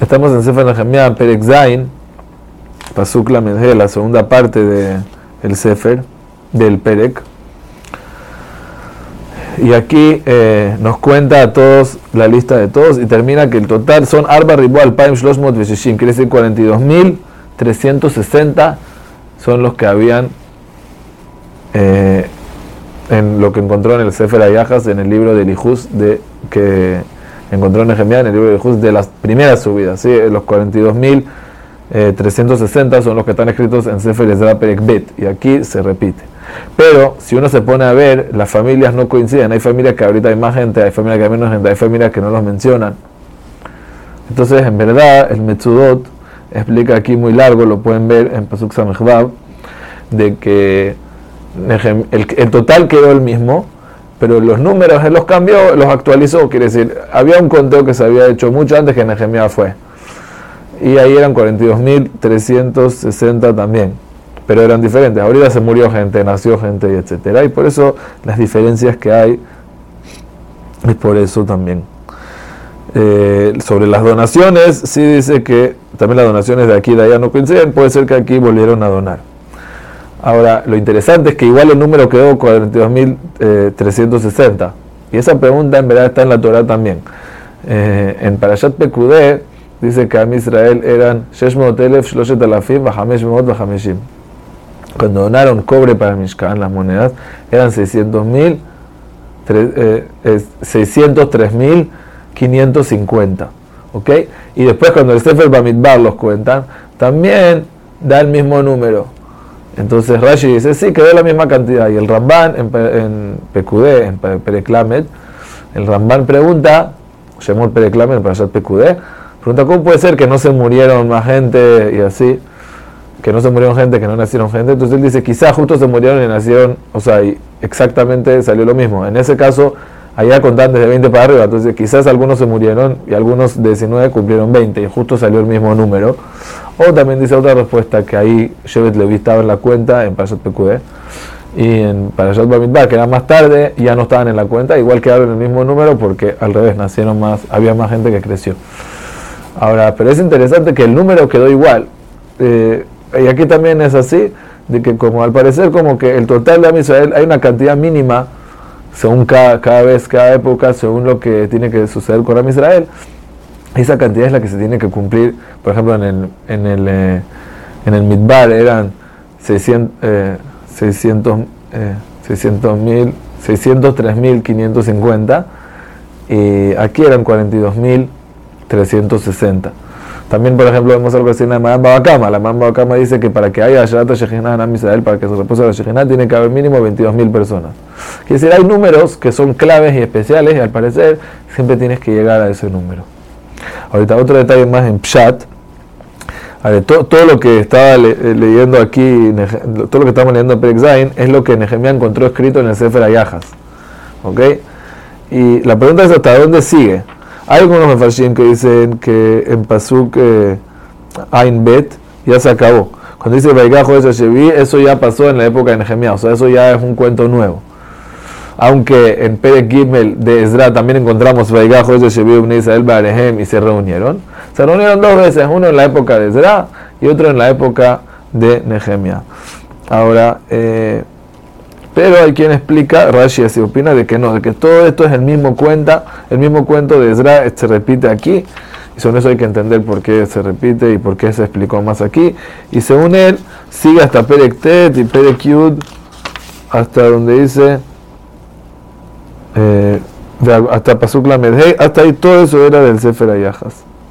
Estamos en Sefer Nehemiah, Perek Zain, Pasuk Lamed la segunda parte del el Sefer, del Perek. Y aquí eh, nos cuenta a todos la lista de todos y termina que el total son Arba Ribu Alpaim Shlosmot Veshishim, quiere decir 42.360 son los que habían eh, en lo que encontró en el Sefer Ayajas, en el libro de Lijus, de, que encontró en Nehemiah, en el libro de Lijus, de las primeras subidas, ¿sí? los 42.360 eh, son los que están escritos en Sefer Ezra Perek Bet, y aquí se repite. Pero si uno se pone a ver, las familias no coinciden. Hay familias que ahorita hay más gente, hay familias que hay menos gente, hay familias que no los mencionan. Entonces, en verdad, el Metzudot explica aquí muy largo, lo pueden ver en Pasuk Samechvav, de que el, total quedó el mismo, pero los números él los cambió, los actualizó, quiere decir, había un conteo que se había hecho mucho antes que Nehemiah fue. Y ahí eran 42.360 también, pero eran diferentes. Ahorita se murió gente, nació gente, y etcétera. Y por eso las diferencias que hay, es por eso también. Eh, sobre las donaciones, sí dice que también las donaciones de aquí y de allá no coinciden, puede ser que aquí volvieron a donar. Ahora, lo interesante es que igual el número quedó 42.360. Y esa pregunta en verdad está en la Torah también. Eh, en Parashat Pekudé dice que a Israel eran Cuando donaron cobre para Mishkan, las monedas, eran 600.000, eh, 603.550. ¿Ok? Y después cuando el Sefer Bamidbar los cuentan, también da el mismo número. Entonces Rashi dice, sí, quedó la misma cantidad. Y el Ramban en, en Pekudé, en Pereklamet, el Ramban pregunta, llamó el Pereklamet para allá Pekudé, pregunta, ¿cómo puede ser que no se murieron más gente y así? Que no se murieron gente, que no nacieron gente. Entonces él dice, quizás justo se murieron y nacieron, o sea, y exactamente salió lo mismo. En ese caso, allá contantes de 20 para arriba, entonces quizás algunos se murieron y algunos de 19 cumplieron 20 y justo salió el mismo número. O también dice otra respuesta que ahí Shevet Levi estaba en la cuenta en Parashat PQD y en Parashat Bamidbar, que era más tarde, ya no estaban en la cuenta, igual quedaron el mismo número porque al revés, nacieron más, había más gente que creció. Ahora, pero es interesante que el número quedó igual. Eh, y aquí también es así, de que como al parecer como que el total de Amisrael hay una cantidad mínima, según cada, cada vez, cada época, según lo que tiene que suceder con Amisrael, esa cantidad es la que se tiene que cumplir, por ejemplo, en el, en el, eh, en el Midbar eran 600, eh, 600, eh, 603.550 y aquí eran 42.360. También, por ejemplo, vemos algo así en la Mamba Bakama. La Mamba Bakama dice que para que haya Shabbat Shekhinah en Israel, para que se repose la Shekhinah, tiene que haber mínimo 22.000 personas. Quiere decir, hay números que son claves y especiales y al parecer siempre tienes que llegar a ese número. Ahorita otro detalle más en Pshat. todo, lo que estaba eh, leyendo aquí, todo lo que estamos leyendo en Perek es lo que Nehemiah encontró escrito en el Sefer Ayajas. ¿Ok? Y la pregunta es hasta dónde sigue. Hay algunos mefarshim que dicen que en Pasuk eh, Bet ya se acabó. Cuando dice Vaigajo eso ya pasó en la época de Nehemiah, o sea, eso ya es un cuento nuevo aunque en Perek Gimel de Ezra también encontramos Vaigajo de Sheviu Israel Barehem y se reunieron. Se reunieron dos veces, uno en la época de Ezra y otro en la época de Nehemia. Ahora, eh, pero hay quien explica, Rashi así opina, de que no, de que todo esto es el mismo cuenta, el mismo cuento de Ezra se repite aquí. Y sobre eso hay que entender por qué se repite y por qué se explicó más aquí. Y según él, sigue hasta Perek Tet y Perek Yud, hasta donde dice eh, hasta Pasuk Lamed, hasta ahí todo eso era del Sefer Ayajas.